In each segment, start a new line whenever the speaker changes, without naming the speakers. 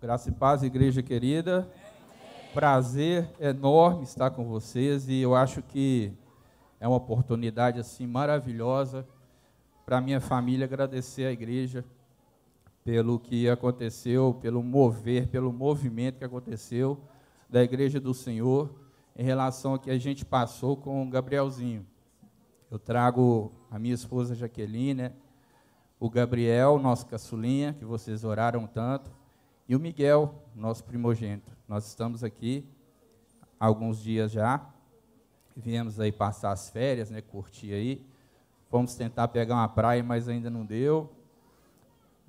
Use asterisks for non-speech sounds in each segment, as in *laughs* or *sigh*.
Graça e paz, igreja querida. Prazer enorme estar com vocês e eu acho que é uma oportunidade assim maravilhosa para minha família agradecer à igreja pelo que aconteceu, pelo mover, pelo movimento que aconteceu da igreja do Senhor em relação ao que a gente passou com o Gabrielzinho. Eu trago a minha esposa Jaqueline, né? o Gabriel, nosso caçulinha, que vocês oraram tanto, e o Miguel, nosso primogênito. Nós estamos aqui há alguns dias já, viemos aí passar as férias, né, curtir aí. Fomos tentar pegar uma praia, mas ainda não deu.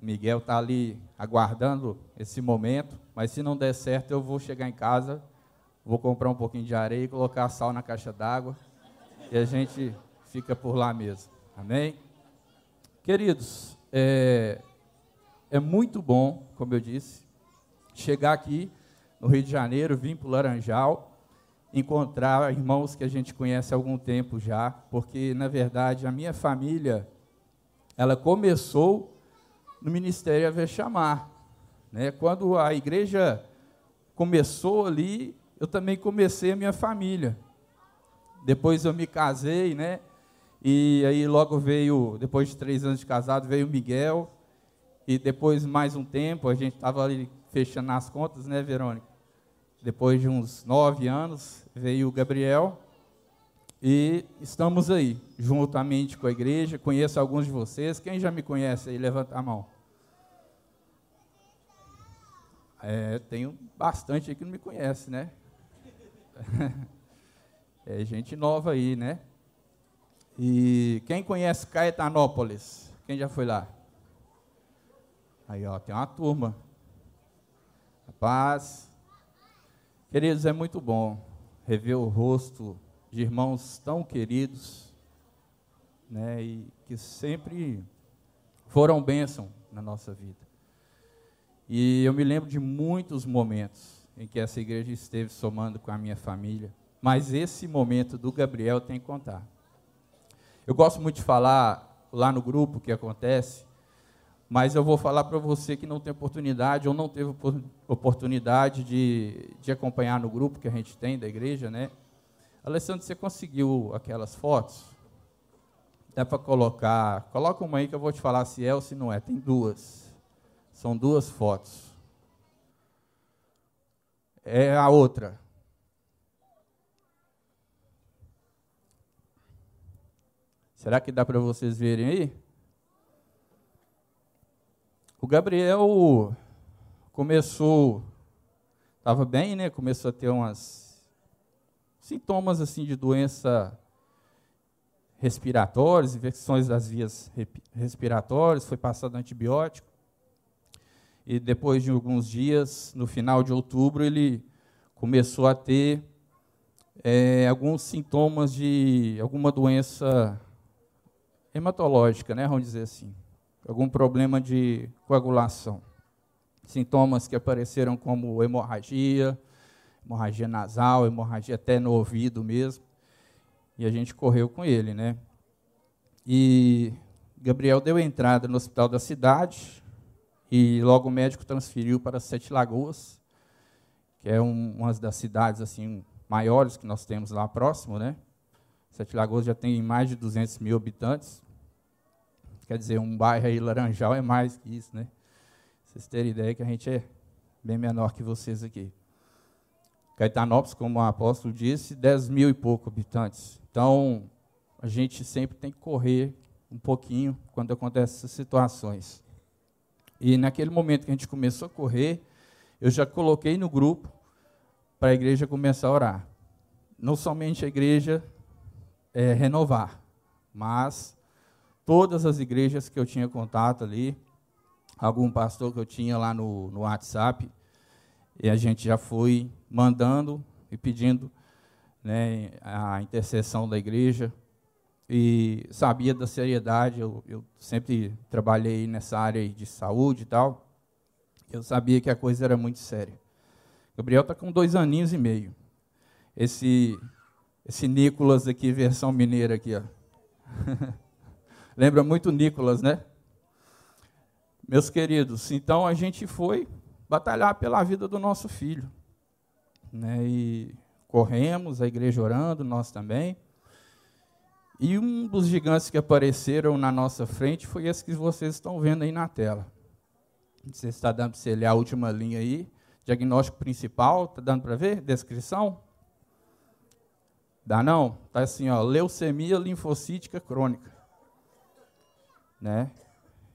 Miguel está ali aguardando esse momento, mas se não der certo, eu vou chegar em casa, vou comprar um pouquinho de areia e colocar sal na caixa d'água, e a gente fica por lá mesmo. Amém? Queridos, é, é muito bom, como eu disse, chegar aqui no Rio de Janeiro, vir para o Laranjal, encontrar irmãos que a gente conhece há algum tempo já, porque, na verdade, a minha família, ela começou no Ministério Ave Chamar. Né? Quando a igreja começou ali, eu também comecei a minha família. Depois eu me casei, né? E aí logo veio, depois de três anos de casado, veio o Miguel. E depois, mais um tempo, a gente estava ali fechando as contas, né, Verônica? Depois de uns nove anos, veio o Gabriel. E estamos aí, juntamente com a igreja. Conheço alguns de vocês. Quem já me conhece aí, levanta a mão. É, tenho bastante aí que não me conhece, né? *laughs* É gente nova aí, né? E quem conhece Caetanópolis? Quem já foi lá? Aí, ó, tem uma turma. Paz. Queridos, é muito bom rever o rosto de irmãos tão queridos, né, e que sempre foram bênção na nossa vida. E eu me lembro de muitos momentos em que essa igreja esteve somando com a minha família, mas esse momento do Gabriel tem que contar. Eu gosto muito de falar lá no grupo que acontece, mas eu vou falar para você que não tem oportunidade ou não teve oportunidade de, de acompanhar no grupo que a gente tem da igreja, né? Alessandro, você conseguiu aquelas fotos? Dá para colocar, coloca uma aí que eu vou te falar se é ou se não é. Tem duas. São duas fotos. É a outra. Será que dá para vocês verem aí? O Gabriel começou, estava bem, né? Começou a ter umas sintomas assim de doença respiratórias, infecções das vias respiratórias, foi passado antibiótico. E depois de alguns dias, no final de outubro, ele começou a ter é, alguns sintomas de alguma doença hematológica, né, vamos dizer assim, algum problema de coagulação. Sintomas que apareceram como hemorragia, hemorragia nasal, hemorragia até no ouvido mesmo. E a gente correu com ele, né? E Gabriel deu entrada no hospital da cidade e logo o médico transferiu para Sete Lagoas, que é um, uma das cidades assim maiores que nós temos lá próximo, né? Sete Lagoas já tem mais de 200 mil habitantes. Quer dizer, um bairro aí, Laranjal, é mais que isso, né? Vocês terem ideia que a gente é bem menor que vocês aqui. Caetanópolis, como o apóstolo disse, 10 mil e pouco habitantes. Então, a gente sempre tem que correr um pouquinho quando acontecem essas situações. E naquele momento que a gente começou a correr, eu já coloquei no grupo para a igreja começar a orar. Não somente a igreja é, renovar, mas todas as igrejas que eu tinha contato ali, algum pastor que eu tinha lá no, no WhatsApp, e a gente já foi mandando e pedindo né, a intercessão da igreja, e sabia da seriedade, eu, eu sempre trabalhei nessa área de saúde e tal, eu sabia que a coisa era muito séria. Gabriel está com dois aninhos e meio. Esse esse Nicolas aqui, versão mineira aqui, ó. *laughs* Lembra muito Nicolas, né? Meus queridos, então a gente foi, batalhar pela vida do nosso filho. Né? E corremos, a igreja orando, nós também. E um dos gigantes que apareceram na nossa frente foi esse que vocês estão vendo aí na tela. Você está dando para você ler a última linha aí. Diagnóstico principal, está dando para ver? Descrição? Dá não? Está assim, ó, leucemia linfocítica crônica. Né?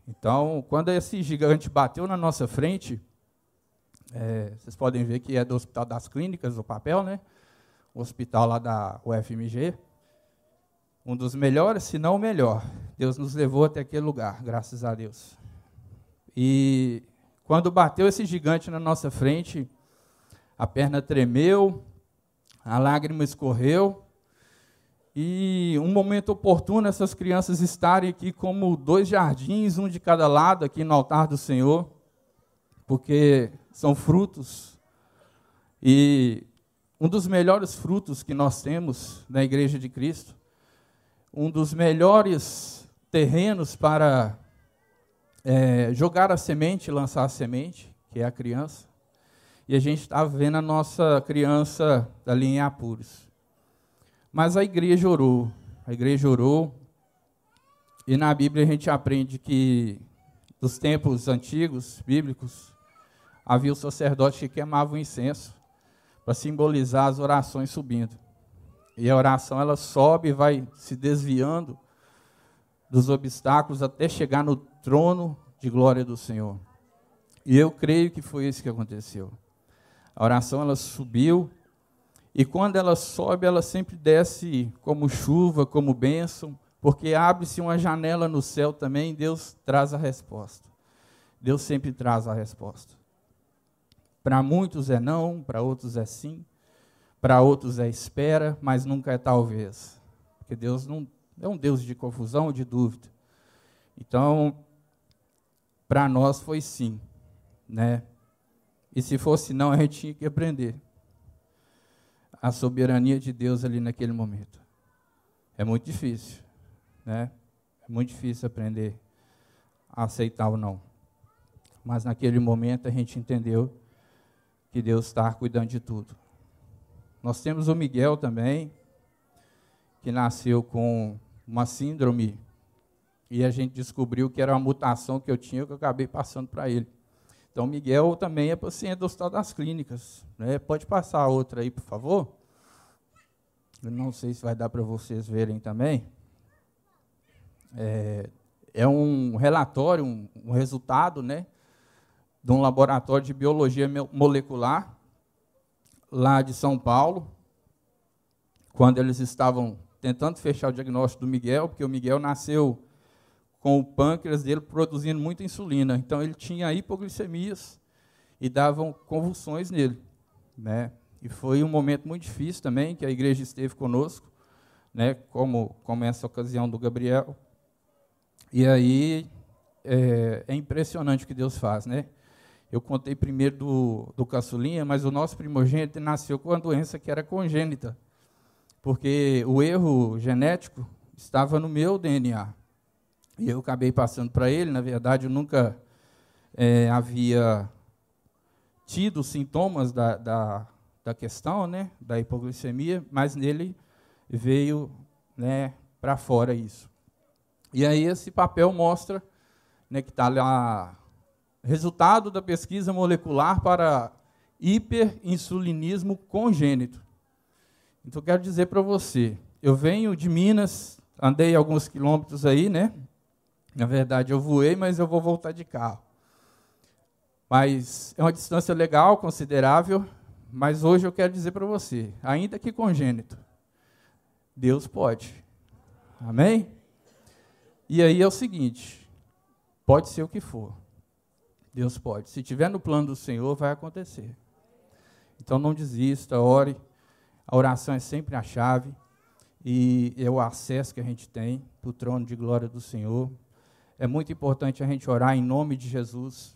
Então, quando esse gigante bateu na nossa frente, é, vocês podem ver que é do Hospital das Clínicas, o papel, né? O hospital lá da UFMG. Um dos melhores, se não o melhor. Deus nos levou até aquele lugar, graças a Deus. E quando bateu esse gigante na nossa frente, a perna tremeu, a lágrima escorreu, e um momento oportuno essas crianças estarem aqui como dois jardins, um de cada lado aqui no altar do Senhor, porque são frutos. E um dos melhores frutos que nós temos na Igreja de Cristo, um dos melhores terrenos para é, jogar a semente, lançar a semente, que é a criança. E a gente está vendo a nossa criança ali em apuros. Mas a igreja orou, a igreja orou, e na Bíblia a gente aprende que dos tempos antigos, bíblicos, havia o sacerdote que queimava o incenso para simbolizar as orações subindo. E a oração ela sobe e vai se desviando dos obstáculos até chegar no trono de glória do Senhor. E eu creio que foi isso que aconteceu. A oração ela subiu e quando ela sobe, ela sempre desce como chuva, como bênção, porque abre-se uma janela no céu também, Deus traz a resposta. Deus sempre traz a resposta. Para muitos é não, para outros é sim, para outros é espera, mas nunca é talvez. Porque Deus não é um Deus de confusão, de dúvida. Então, para nós foi sim, né? E se fosse não, a gente tinha que aprender a soberania de Deus ali naquele momento. É muito difícil, né? É muito difícil aprender a aceitar ou não. Mas naquele momento a gente entendeu que Deus está cuidando de tudo. Nós temos o Miguel também, que nasceu com uma síndrome e a gente descobriu que era uma mutação que eu tinha que eu acabei passando para ele. Então, Miguel também é paciente do Hospital das Clínicas. Né? Pode passar outra aí, por favor? Eu não sei se vai dar para vocês verem também. É, é um relatório, um, um, resultado, né, de um laboratório de biologia molecular lá de São Paulo, quando eles estavam tentando fechar o diagnóstico do Miguel, porque o Miguel nasceu com o pâncreas dele produzindo muita insulina. Então ele tinha hipoglicemias e davam convulsões nele, né? E foi um momento muito difícil também que a igreja esteve conosco, né? Como como essa ocasião do Gabriel. E aí é, é impressionante o que Deus faz, né? Eu contei primeiro do, do caçulinha, mas o nosso primogênito nasceu com uma doença que era congênita, porque o erro genético estava no meu DNA. E eu acabei passando para ele, na verdade, eu nunca é, havia tido sintomas da, da, da, questão, né, da hipoglicemia, mas nele veio né, para fora isso. E aí esse papel mostra né, que está lá resultado da pesquisa molecular para hiperinsulinismo congênito. Então, quero dizer para você, eu venho de Minas, andei alguns quilômetros aí, né? Na verdade, eu voei, mas eu vou voltar de carro. Mas é uma distância legal, considerável. Mas hoje eu quero dizer para você, ainda que congênito, Deus pode. Amém? E aí é o seguinte: pode ser o que for. Deus pode. Se tiver no plano do Senhor, vai acontecer. Então não desista, ore. A oração é sempre a chave e é o acesso que a gente tem para o trono de glória do Senhor. É muito importante a gente orar em nome de Jesus,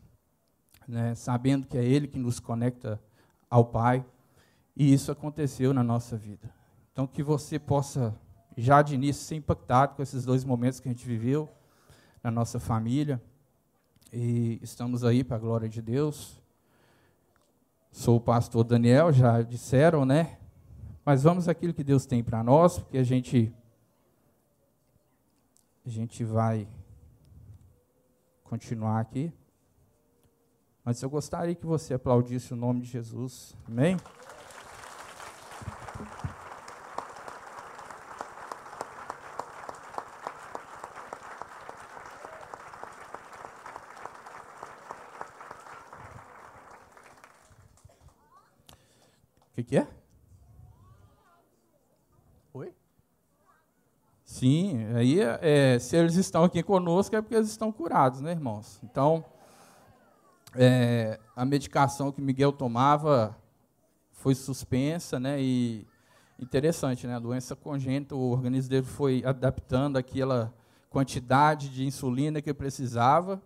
né, sabendo que é Ele que nos conecta ao Pai, e isso aconteceu na nossa vida. Então, que você possa, já de início, ser impactado com esses dois momentos que a gente viveu na nossa família, e estamos aí para a glória de Deus. Sou o pastor Daniel, já disseram, né? Mas vamos àquilo que Deus tem para nós, porque a gente a gente vai continuar aqui. Mas eu gostaria que você aplaudisse o nome de Jesus. Amém? O que, que é? Sim, aí é, se eles estão aqui conosco é porque eles estão curados, né, irmãos? Então, é, a medicação que Miguel tomava foi suspensa, né? E interessante, né? A doença congênita, o organismo dele foi adaptando aquela quantidade de insulina que precisava.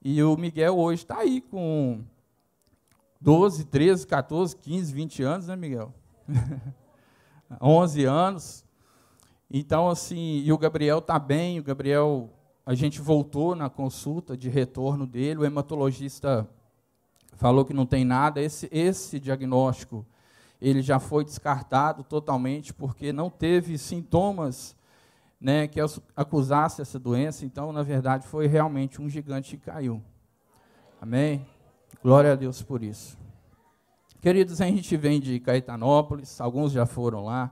E o Miguel hoje está aí com 12, 13, 14, 15, 20 anos, né, Miguel? *laughs* 11 anos. Então, assim, e o Gabriel está bem, o Gabriel, a gente voltou na consulta de retorno dele, o hematologista falou que não tem nada, esse, esse diagnóstico, ele já foi descartado totalmente, porque não teve sintomas né, que acusasse essa doença, então, na verdade, foi realmente um gigante que caiu. Amém? Glória a Deus por isso. Queridos, a gente vem de Caetanópolis, alguns já foram lá,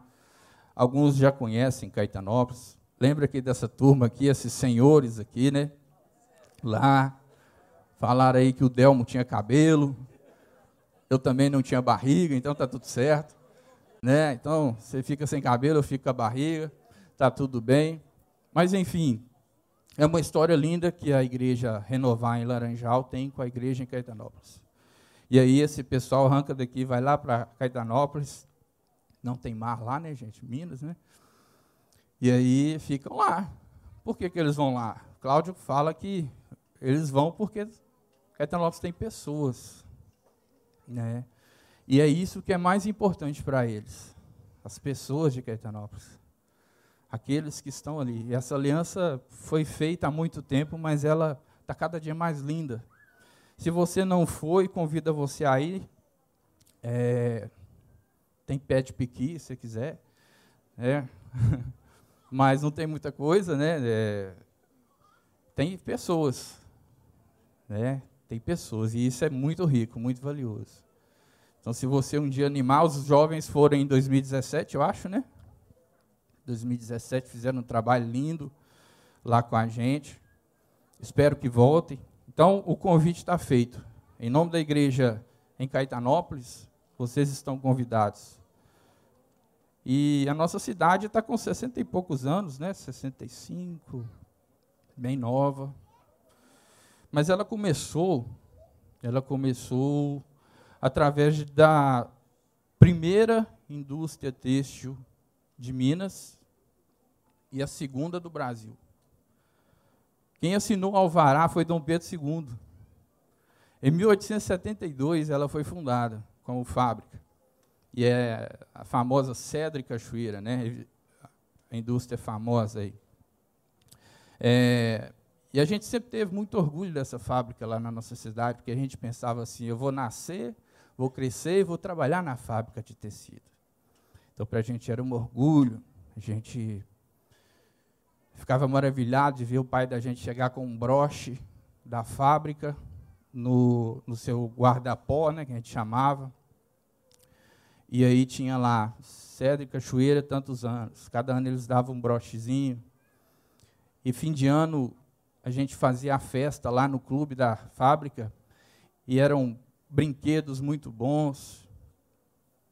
alguns já conhecem Caetanópolis. Lembra aqui dessa turma aqui, esses senhores aqui, né? Lá, falaram aí que o Delmo tinha cabelo, eu também não tinha barriga, então tá tudo certo. Né? Então, você fica sem cabelo, eu fico com a barriga, tá tudo bem. Mas, enfim, é uma história linda que a igreja Renovar em Laranjal tem com a igreja em Caetanópolis. E aí esse pessoal arranca daqui, vai lá para Caetanópolis. Não tem mar lá, né, gente? Minas, né? E aí ficam lá. Por que, que eles vão lá? Cláudio fala que eles vão porque Caetanópolis tem pessoas. Né? E é isso que é mais importante para eles. As pessoas de Caetanópolis aqueles que estão ali. E essa aliança foi feita há muito tempo, mas ela está cada dia mais linda. Se você não foi, convida você a ir. É, tem de piqui, se quiser. É. *laughs* mas não tem muita coisa, né? É, tem pessoas. Né? Tem pessoas. E isso é muito rico, muito valioso. Então, se você um dia animar, os jovens forem em 2017, eu acho, né? 2017 fizeram um trabalho lindo lá com a gente. Espero que voltem. Então, o convite está feito. Em nome da igreja em Caetanópolis, vocês estão convidados. E a nossa cidade está com 60 e poucos anos, né? 65, bem nova. Mas ela começou, ela começou através da primeira indústria têxtil de Minas, e a segunda do Brasil. Quem assinou o alvará foi Dom Pedro II. Em 1872 ela foi fundada como fábrica. E é a famosa Cedra e Cachoeira, né? A indústria famosa aí. É, e a gente sempre teve muito orgulho dessa fábrica lá na nossa cidade, porque a gente pensava assim: eu vou nascer, vou crescer e vou trabalhar na fábrica de tecido. Então, para a gente era um orgulho, a gente ficava maravilhado de ver o pai da gente chegar com um broche da fábrica no, no seu guarda-pó, né, que a gente chamava. E aí tinha lá, Cedro e Cachoeira, tantos anos. Cada ano eles davam um brochezinho. E fim de ano a gente fazia a festa lá no clube da fábrica. E eram brinquedos muito bons.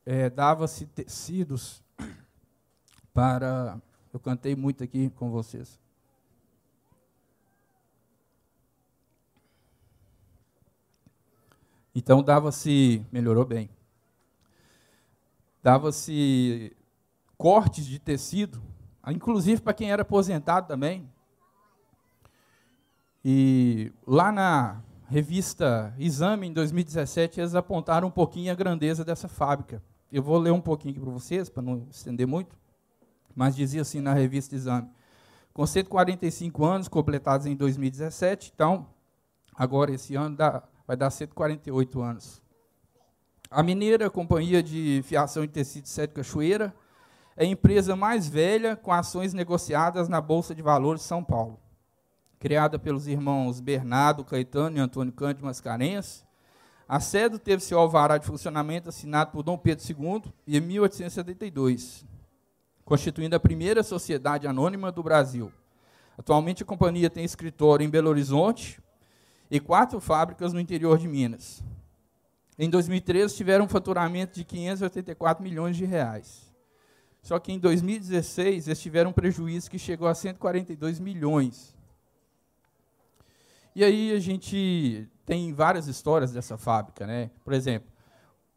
É, Dava-se tecidos *coughs* para eu cantei muito aqui com vocês. Então dava-se, melhorou bem. Dava-se cortes de tecido, inclusive para quem era aposentado também. E lá na revista Exame, em 2017, eles apontaram um pouquinho a grandeza dessa fábrica. Eu vou ler um pouquinho aqui para vocês, para não estender muito mas dizia assim na revista Exame. Com 145 anos completados em 2017, então, agora esse ano dá, vai dar 148 anos. A Mineira Companhia de Fiação e Tecido Sete Cachoeira é a empresa mais velha com ações negociadas na Bolsa de Valores de São Paulo. Criada pelos irmãos Bernardo Caetano e Antônio Cândido Mascarenhas, a sede teve seu alvará de funcionamento assinado por Dom Pedro II em 1872, constituindo a primeira sociedade anônima do Brasil. Atualmente a companhia tem escritório em Belo Horizonte e quatro fábricas no interior de Minas. Em 2013 tiveram um faturamento de 584 milhões de reais. Só que em 2016 eles tiveram um prejuízo que chegou a 142 milhões. E aí a gente tem várias histórias dessa fábrica, né? Por exemplo,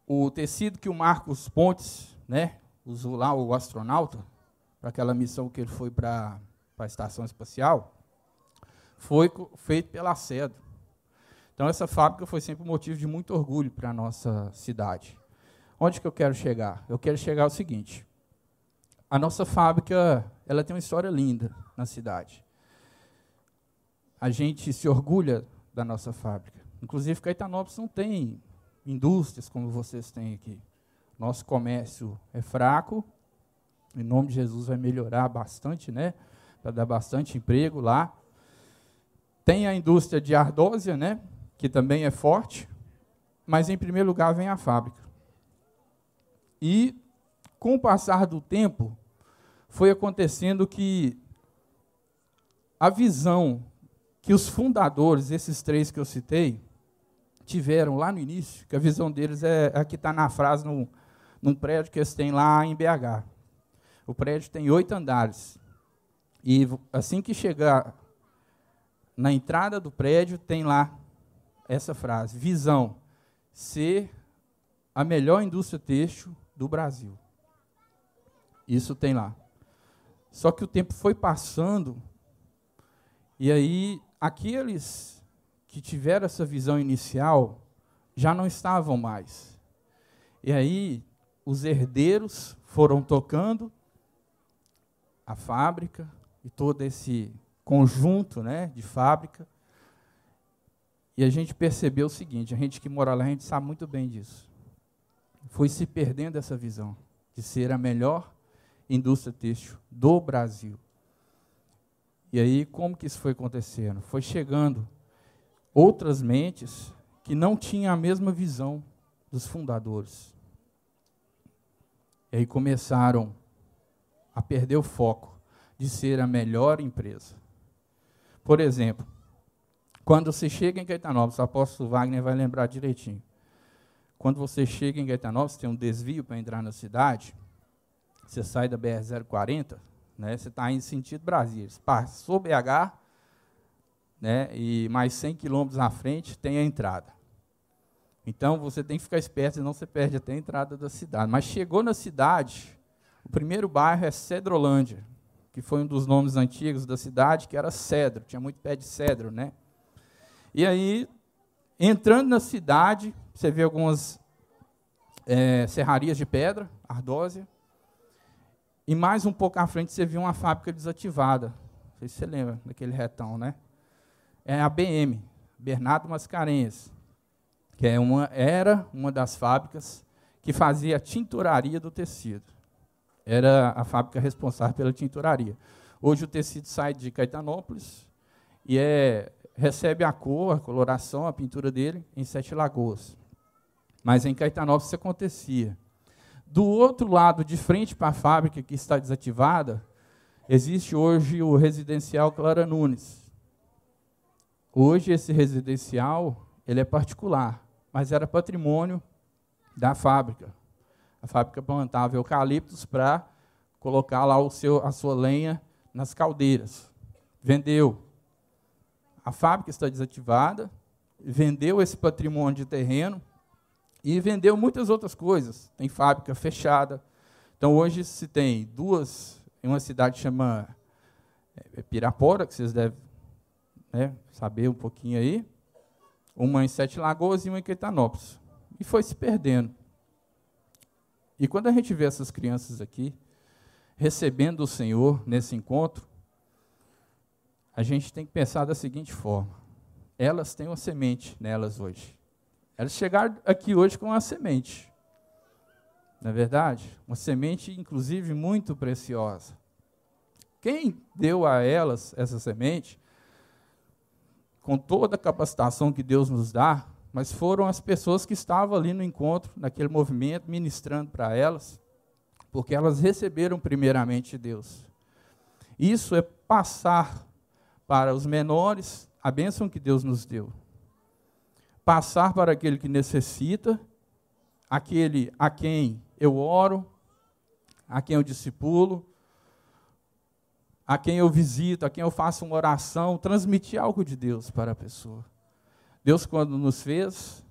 o tecido que o Marcos Pontes, né, usou lá o astronauta para aquela missão que ele foi para a estação espacial, foi feito pela Cedo. Então, essa fábrica foi sempre um motivo de muito orgulho para a nossa cidade. Onde que eu quero chegar? Eu quero chegar ao seguinte. A nossa fábrica ela tem uma história linda na cidade. A gente se orgulha da nossa fábrica. Inclusive, Caetanópolis não tem indústrias como vocês têm aqui. Nosso comércio é fraco. Em nome de Jesus vai melhorar bastante, né? Para dar bastante emprego lá. Tem a indústria de ardósia, né? Que também é forte, mas em primeiro lugar vem a fábrica. E com o passar do tempo, foi acontecendo que a visão que os fundadores, esses três que eu citei, tiveram lá no início, que a visão deles é a que está na frase no, num prédio que eles têm lá em BH. O prédio tem oito andares. E assim que chegar na entrada do prédio, tem lá essa frase: visão, ser a melhor indústria têxtil do Brasil. Isso tem lá. Só que o tempo foi passando, e aí aqueles que tiveram essa visão inicial já não estavam mais. E aí os herdeiros foram tocando a fábrica e todo esse conjunto né, de fábrica e a gente percebeu o seguinte: a gente que mora lá, a gente sabe muito bem disso. Foi se perdendo essa visão de ser a melhor indústria têxtil do Brasil. E aí, como que isso foi acontecendo? Foi chegando outras mentes que não tinham a mesma visão dos fundadores. E aí começaram a perder o foco de ser a melhor empresa. Por exemplo, quando você chega em Caetanópolis, o apóstolo Wagner vai lembrar direitinho. Quando você chega em Caetanópolis, tem um desvio para entrar na cidade, você sai da BR-040, né, você está indo sentido Brasília. Passou BH, né, e mais 100 quilômetros à frente tem a entrada. Então você tem que ficar esperto, senão você perde até a entrada da cidade. Mas chegou na cidade, o primeiro bairro é Cedrolândia, que foi um dos nomes antigos da cidade, que era cedro, tinha muito pé de cedro, né? E aí, entrando na cidade, você vê algumas é, serrarias de pedra, ardósia. E mais um pouco à frente você vê uma fábrica desativada. Não sei se você lembra daquele retão, né? É a BM, Bernardo Mascarenhas, que é uma, era uma das fábricas que fazia a tinturaria do tecido. Era a fábrica responsável pela tinturaria. Hoje o tecido sai de Caetanópolis e é recebe a cor, a coloração, a pintura dele em Sete Lagoas. Mas em Caetanópolis isso acontecia. Do outro lado, de frente para a fábrica que está desativada, existe hoje o residencial Clara Nunes. Hoje esse residencial ele é particular, mas era patrimônio da fábrica. A fábrica plantava eucaliptos para colocar lá o seu, a sua lenha nas caldeiras. Vendeu, a fábrica está desativada, vendeu esse patrimônio de terreno e vendeu muitas outras coisas. Tem fábrica fechada. Então hoje se tem duas em uma cidade que chama é, Pirapora, que vocês devem né, saber um pouquinho aí. Uma em Sete Lagoas e uma em Quetanópolis. E foi se perdendo. E quando a gente vê essas crianças aqui recebendo o Senhor nesse encontro, a gente tem que pensar da seguinte forma: elas têm uma semente nelas hoje. Elas chegaram aqui hoje com uma semente. Não é verdade? Uma semente, inclusive, muito preciosa. Quem deu a elas essa semente, com toda a capacitação que Deus nos dá, mas foram as pessoas que estavam ali no encontro, naquele movimento, ministrando para elas, porque elas receberam primeiramente Deus. Isso é passar para os menores a bênção que Deus nos deu. Passar para aquele que necessita, aquele a quem eu oro, a quem eu discipulo, a quem eu visito, a quem eu faço uma oração, transmitir algo de Deus para a pessoa. Deus, quando nos fez,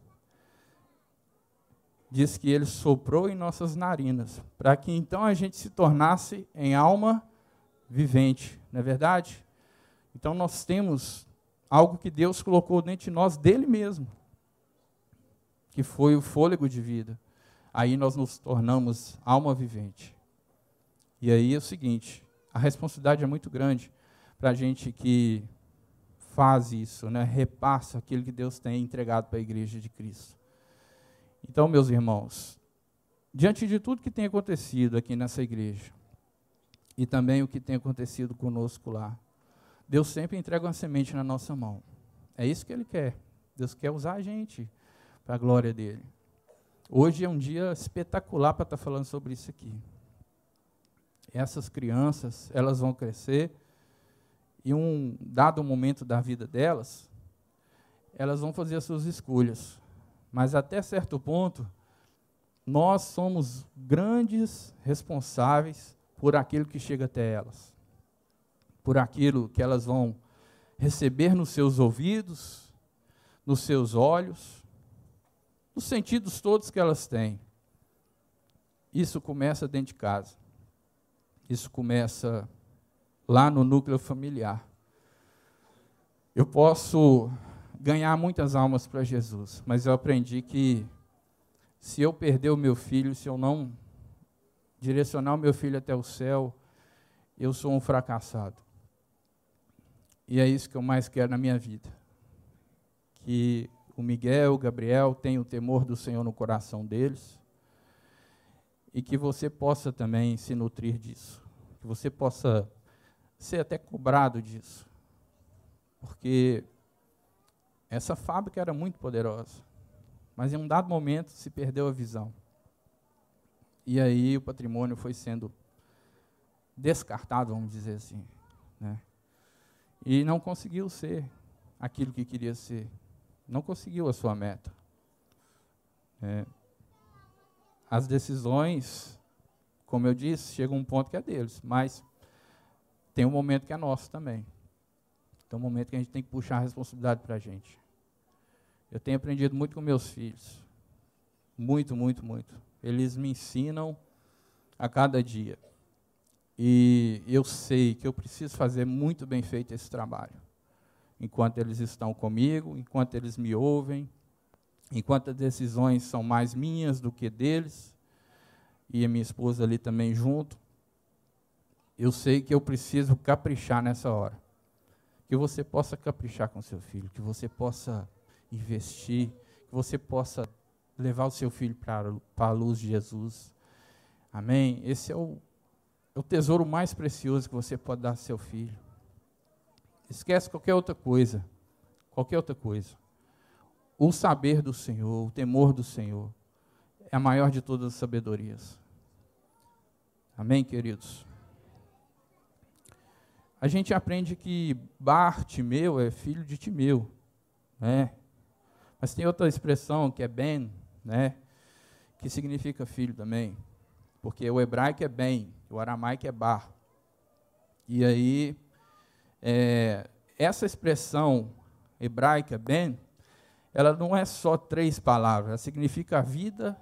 diz que Ele soprou em nossas narinas, para que então a gente se tornasse em alma vivente, não é verdade? Então nós temos algo que Deus colocou dentro de nós dele mesmo, que foi o fôlego de vida. Aí nós nos tornamos alma vivente. E aí é o seguinte: a responsabilidade é muito grande para a gente que faz isso, né? repassa aquilo que Deus tem entregado para a igreja de Cristo. Então, meus irmãos, diante de tudo que tem acontecido aqui nessa igreja, e também o que tem acontecido conosco lá, Deus sempre entrega uma semente na nossa mão. É isso que Ele quer. Deus quer usar a gente para a glória dele. Hoje é um dia espetacular para estar tá falando sobre isso aqui. Essas crianças, elas vão crescer e um dado momento da vida delas, elas vão fazer as suas escolhas. Mas até certo ponto, nós somos grandes responsáveis por aquilo que chega até elas por aquilo que elas vão receber nos seus ouvidos, nos seus olhos, nos sentidos todos que elas têm. Isso começa dentro de casa. Isso começa lá no núcleo familiar. Eu posso ganhar muitas almas para Jesus, mas eu aprendi que se eu perder o meu filho, se eu não direcionar o meu filho até o céu, eu sou um fracassado. E é isso que eu mais quero na minha vida. Que o Miguel, o Gabriel tenham o temor do Senhor no coração deles. E que você possa também se nutrir disso. Que você possa ser até cobrado disso. Porque essa fábrica era muito poderosa. Mas em um dado momento se perdeu a visão. E aí o patrimônio foi sendo descartado, vamos dizer assim. Né? E não conseguiu ser aquilo que queria ser. Não conseguiu a sua meta. É, as decisões, como eu disse, chega um ponto que é deles, mas tem um momento que é nosso também. Tem um momento que a gente tem que puxar a responsabilidade para a gente. Eu tenho aprendido muito com meus filhos. Muito, muito, muito. Eles me ensinam a cada dia. E eu sei que eu preciso fazer muito bem feito esse trabalho. Enquanto eles estão comigo, enquanto eles me ouvem, enquanto as decisões são mais minhas do que deles, e a minha esposa ali também junto, eu sei que eu preciso caprichar nessa hora. Que você possa caprichar com seu filho, que você possa investir, que você possa levar o seu filho para, a luz de Jesus. Amém? Esse é o é o tesouro mais precioso que você pode dar ao seu filho. Esquece qualquer outra coisa. Qualquer outra coisa. O saber do Senhor, o temor do Senhor, é a maior de todas as sabedorias. Amém, queridos? A gente aprende que Bartimeu é filho de Timeu, né? Mas tem outra expressão que é Ben, né? Que significa filho também. Porque o hebraico é bem, o aramaico é bar. E aí, é, essa expressão hebraica, ben, ela não é só três palavras, ela significa a vida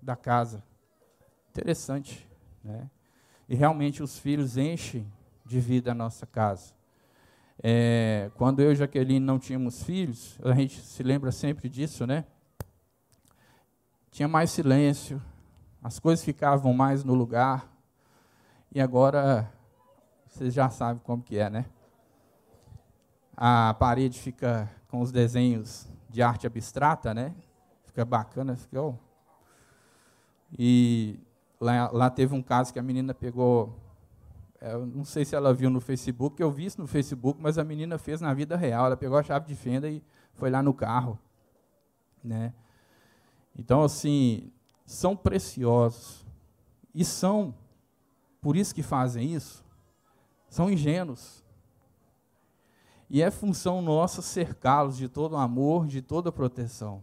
da casa. Interessante, né? E realmente os filhos enchem de vida a nossa casa. É, quando eu e Jaqueline não tínhamos filhos, a gente se lembra sempre disso, né? Tinha mais silêncio, as coisas ficavam mais no lugar. E agora vocês já sabem como que é, né? A parede fica com os desenhos de arte abstrata, né? Fica bacana, fica, ó. E lá, lá teve um caso que a menina pegou. É, eu não sei se ela viu no Facebook, eu vi isso no Facebook, mas a menina fez na vida real. Ela pegou a chave de fenda e foi lá no carro. Né? Então, assim, são preciosos. E são, por isso que fazem isso, são ingênuos. E é função nossa cercá-los de todo amor, de toda proteção.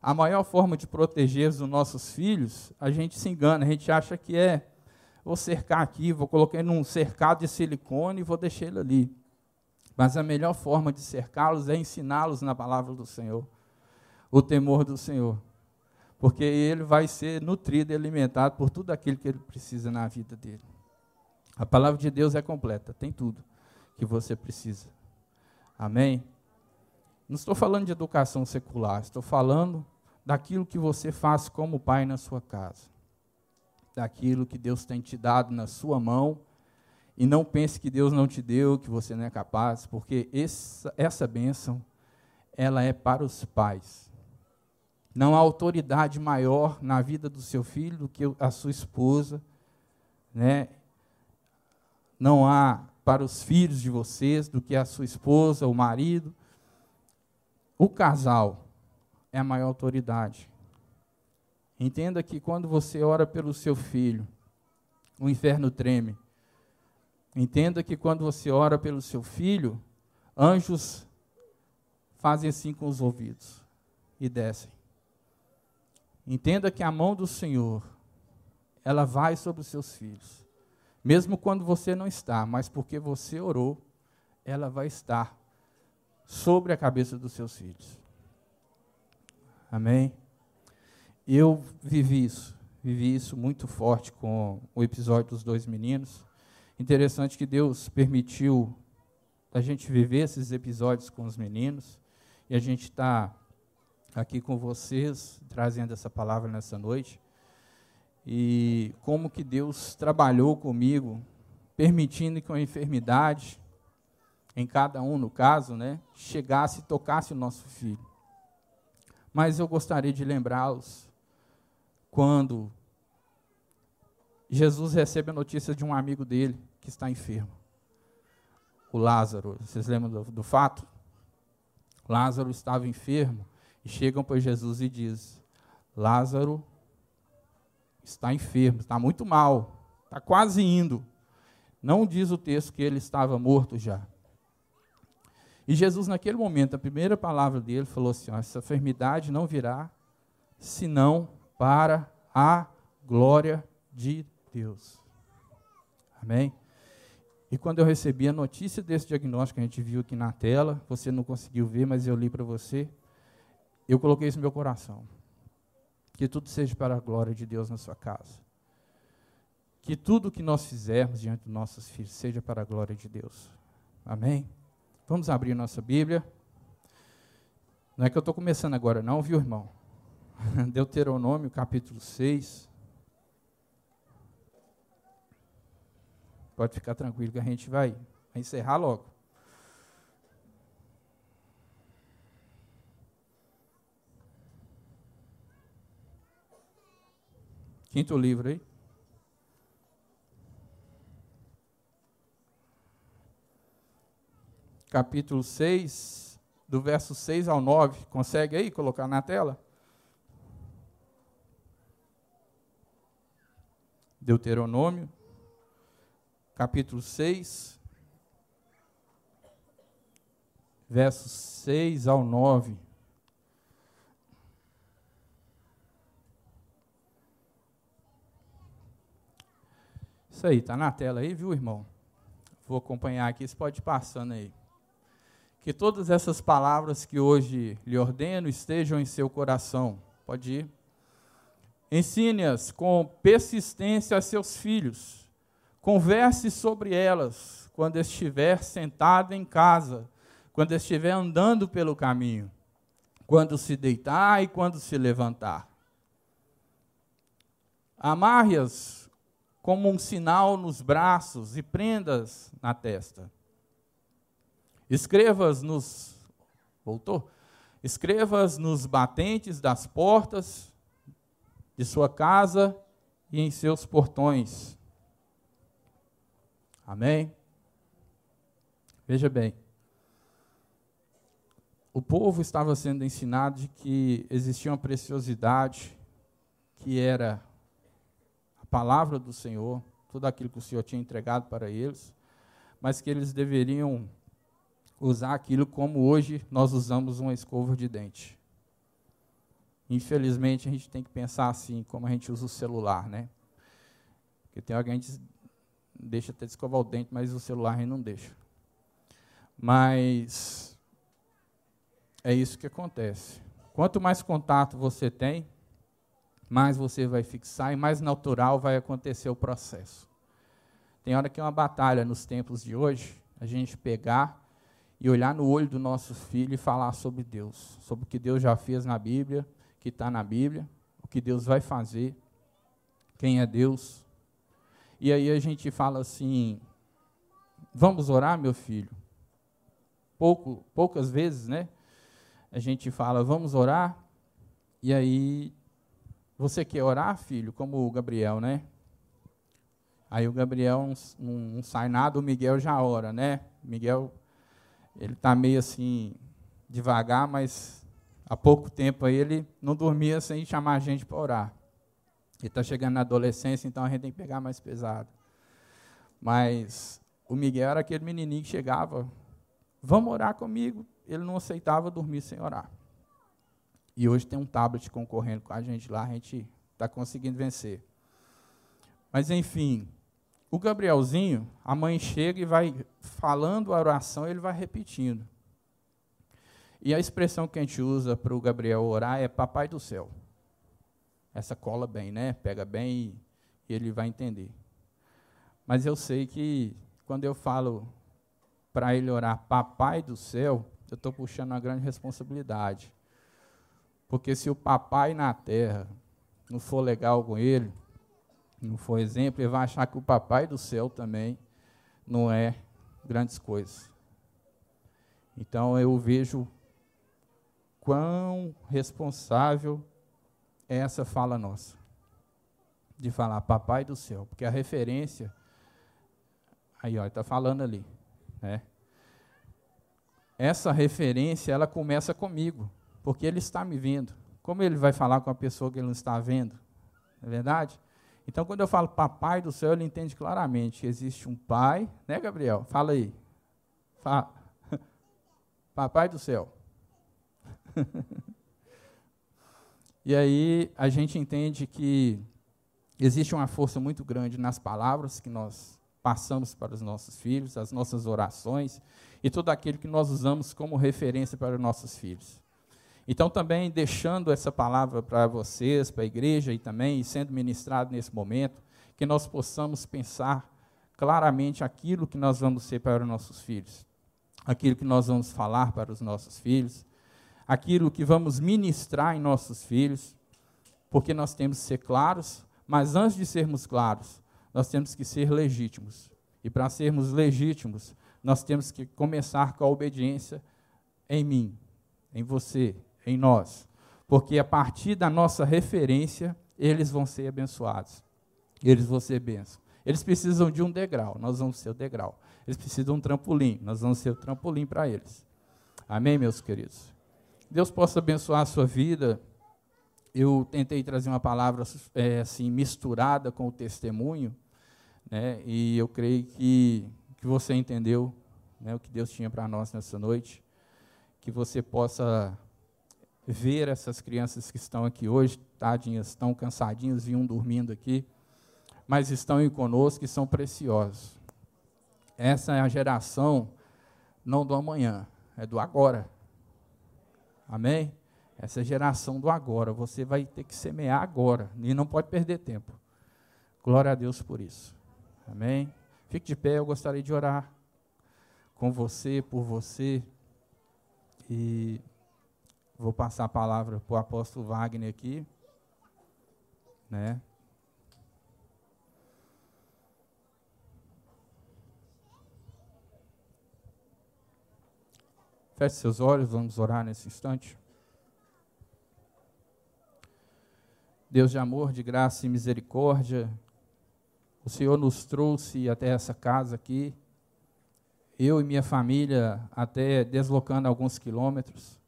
A maior forma de proteger os nossos filhos, a gente se engana, a gente acha que é vou cercar aqui, vou colocar ele num cercado de silicone e vou deixar ele ali. Mas a melhor forma de cercá-los é ensiná-los na palavra do Senhor, o temor do Senhor. Porque ele vai ser nutrido e alimentado por tudo aquilo que ele precisa na vida dele. A palavra de Deus é completa, tem tudo que você precisa. Amém? Não estou falando de educação secular, estou falando daquilo que você faz como pai na sua casa. Daquilo que Deus tem te dado na sua mão. E não pense que Deus não te deu, que você não é capaz, porque essa, essa bênção, ela é para os pais. Não há autoridade maior na vida do seu filho do que a sua esposa, né? Não há para os filhos de vocês do que a sua esposa, o marido. O casal é a maior autoridade. Entenda que quando você ora pelo seu filho, o inferno treme. Entenda que quando você ora pelo seu filho, anjos fazem assim com os ouvidos e descem. Entenda que a mão do Senhor, ela vai sobre os seus filhos. Mesmo quando você não está, mas porque você orou, ela vai estar sobre a cabeça dos seus filhos. Amém? Eu vivi isso, vivi isso muito forte com o episódio dos dois meninos. Interessante que Deus permitiu a gente viver esses episódios com os meninos e a gente está aqui com vocês trazendo essa palavra nessa noite e como que Deus trabalhou comigo, permitindo que a enfermidade, em cada um no caso, né, chegasse e tocasse o nosso filho. Mas eu gostaria de lembrá-los quando Jesus recebe a notícia de um amigo dele que está enfermo, o Lázaro. Vocês lembram do, do fato? Lázaro estava enfermo e chegam para Jesus e diz: Lázaro está enfermo, está muito mal, está quase indo. Não diz o texto que ele estava morto já. E Jesus, naquele momento, a primeira palavra dele falou assim: ó, essa enfermidade não virá senão para a glória de Deus. Amém? E quando eu recebi a notícia desse diagnóstico que a gente viu aqui na tela, você não conseguiu ver, mas eu li para você, eu coloquei isso no meu coração. Que tudo seja para a glória de Deus na sua casa. Que tudo que nós fizermos diante dos nossos filhos seja para a glória de Deus. Amém? Vamos abrir nossa Bíblia. Não é que eu estou começando agora, não, viu, irmão? *laughs* Deuteronômio, capítulo 6. Pode ficar tranquilo que a gente vai encerrar logo. Quinto livro aí. Capítulo 6, do verso 6 ao 9. Consegue aí colocar na tela? Deuteronômio, capítulo 6, versos 6 ao 9. Isso aí, está na tela aí, viu, irmão? Vou acompanhar aqui, você pode ir passando aí. Que todas essas palavras que hoje lhe ordeno estejam em seu coração. Pode ir. Ensine-as com persistência a seus filhos. Converse sobre elas quando estiver sentado em casa, quando estiver andando pelo caminho, quando se deitar e quando se levantar. Amarre-as como um sinal nos braços e prendas na testa. Escrevas nos voltou. Escreva-as nos batentes das portas de sua casa e em seus portões. Amém? Veja bem. O povo estava sendo ensinado de que existia uma preciosidade que era palavra do Senhor, tudo aquilo que o Senhor tinha entregado para eles, mas que eles deveriam usar aquilo como hoje nós usamos uma escova de dente. Infelizmente, a gente tem que pensar assim, como a gente usa o celular, né? Porque tem alguém que deixa até de escovar o dente, mas o celular a gente não deixa. Mas é isso que acontece. Quanto mais contato você tem, mais você vai fixar e mais natural vai acontecer o processo. Tem hora que é uma batalha nos tempos de hoje, a gente pegar e olhar no olho do nosso filho e falar sobre Deus, sobre o que Deus já fez na Bíblia, que está na Bíblia, o que Deus vai fazer, quem é Deus. E aí a gente fala assim: vamos orar, meu filho? Pouco, poucas vezes, né? A gente fala, vamos orar, e aí você quer orar, filho? Como o Gabriel, né? Aí o Gabriel não, não, não sai nada, o Miguel já ora, né? Miguel, ele está meio assim, devagar, mas há pouco tempo aí ele não dormia sem chamar a gente para orar. Ele está chegando na adolescência, então a gente tem que pegar mais pesado. Mas o Miguel era aquele menininho que chegava, vamos orar comigo. Ele não aceitava dormir sem orar. E hoje tem um tablet concorrendo com a gente lá, a gente está conseguindo vencer. Mas enfim, o Gabrielzinho, a mãe chega e vai falando a oração, ele vai repetindo. E a expressão que a gente usa para o Gabriel orar é Papai do céu. Essa cola bem, né? Pega bem e, ele vai entender. Mas eu sei que quando eu falo para ele orar Papai do céu, eu estou puxando uma grande responsabilidade. Porque se o papai na terra não for legal com ele, não for exemplo, ele vai achar que o papai do céu também não é grandes coisas. Então eu vejo quão responsável é essa fala nossa. De falar papai do céu, porque a referência aí ó, está falando ali, né? Essa referência ela começa comigo porque ele está me vendo. Como ele vai falar com a pessoa que ele não está vendo? Não é verdade? Então, quando eu falo papai do céu, ele entende claramente existe um pai, né, Gabriel? Fala aí. Fala. *laughs* Papai do céu. *laughs* e aí a gente entende que existe uma força muito grande nas palavras que nós passamos para os nossos filhos, as nossas orações e tudo aquilo que nós usamos como referência para os nossos filhos. Então, também deixando essa palavra para vocês, para a igreja e também sendo ministrado nesse momento, que nós possamos pensar claramente aquilo que nós vamos ser para os nossos filhos, aquilo que nós vamos falar para os nossos filhos, aquilo que vamos ministrar em nossos filhos, porque nós temos que ser claros, mas antes de sermos claros, nós temos que ser legítimos. E para sermos legítimos, nós temos que começar com a obediência em mim, em você, em nós, porque a partir da nossa referência, eles vão ser abençoados. Eles vão ser bênçãos. Eles precisam de um degrau, nós vamos ser o degrau. Eles precisam de um trampolim, nós vamos ser o trampolim para eles. Amém, meus queridos? Deus possa abençoar a sua vida. Eu tentei trazer uma palavra é, assim misturada com o testemunho, né? E eu creio que que você entendeu, né, o que Deus tinha para nós nessa noite, que você possa ver essas crianças que estão aqui hoje, tadinhas, estão cansadinhos, vinham dormindo aqui, mas estão aí conosco e são preciosos. Essa é a geração não do amanhã, é do agora. Amém? Essa é a geração do agora. Você vai ter que semear agora e não pode perder tempo. Glória a Deus por isso. Amém? Fique de pé, eu gostaria de orar com você, por você. E Vou passar a palavra para o apóstolo Wagner aqui. Né? Feche seus olhos, vamos orar nesse instante. Deus de amor, de graça e misericórdia, o Senhor nos trouxe até essa casa aqui, eu e minha família, até deslocando alguns quilômetros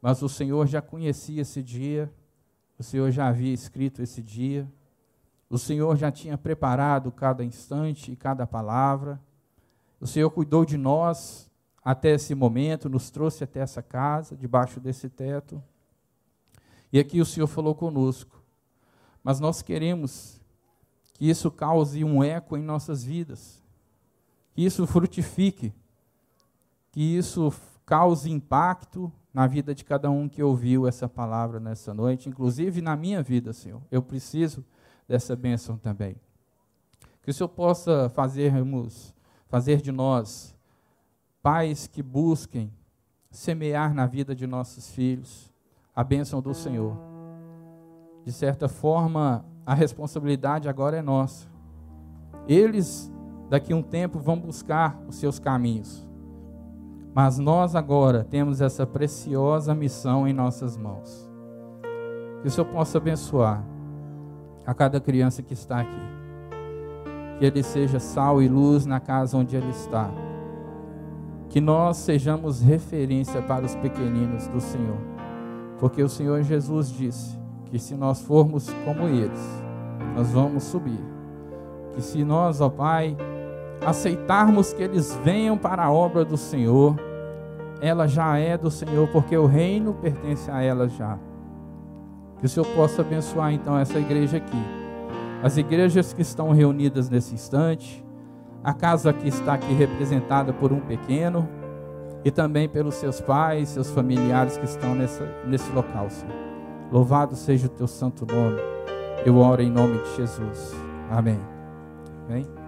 mas o Senhor já conhecia esse dia, o Senhor já havia escrito esse dia, o Senhor já tinha preparado cada instante e cada palavra, o Senhor cuidou de nós até esse momento, nos trouxe até essa casa, debaixo desse teto, e aqui o Senhor falou conosco, mas nós queremos que isso cause um eco em nossas vidas, que isso frutifique, que isso cause impacto na vida de cada um que ouviu essa palavra nessa noite, inclusive na minha vida, Senhor. Eu preciso dessa bênção também. Que o Senhor possa fazermos, fazer de nós pais que busquem semear na vida de nossos filhos a bênção do Senhor. De certa forma, a responsabilidade agora é nossa. Eles, daqui a um tempo, vão buscar os seus caminhos. Mas nós agora temos essa preciosa missão em nossas mãos. Que o Senhor possa abençoar a cada criança que está aqui. Que ele seja sal e luz na casa onde ele está. Que nós sejamos referência para os pequeninos do Senhor. Porque o Senhor Jesus disse: que se nós formos como eles, nós vamos subir. Que se nós, ó Pai, aceitarmos que eles venham para a obra do Senhor, ela já é do Senhor, porque o reino pertence a ela já. Que o Senhor possa abençoar então essa igreja aqui. As igrejas que estão reunidas nesse instante, a casa que está aqui representada por um pequeno, e também pelos seus pais, seus familiares que estão nessa, nesse local, Senhor. Louvado seja o teu santo nome. Eu oro em nome de Jesus. Amém. Amém.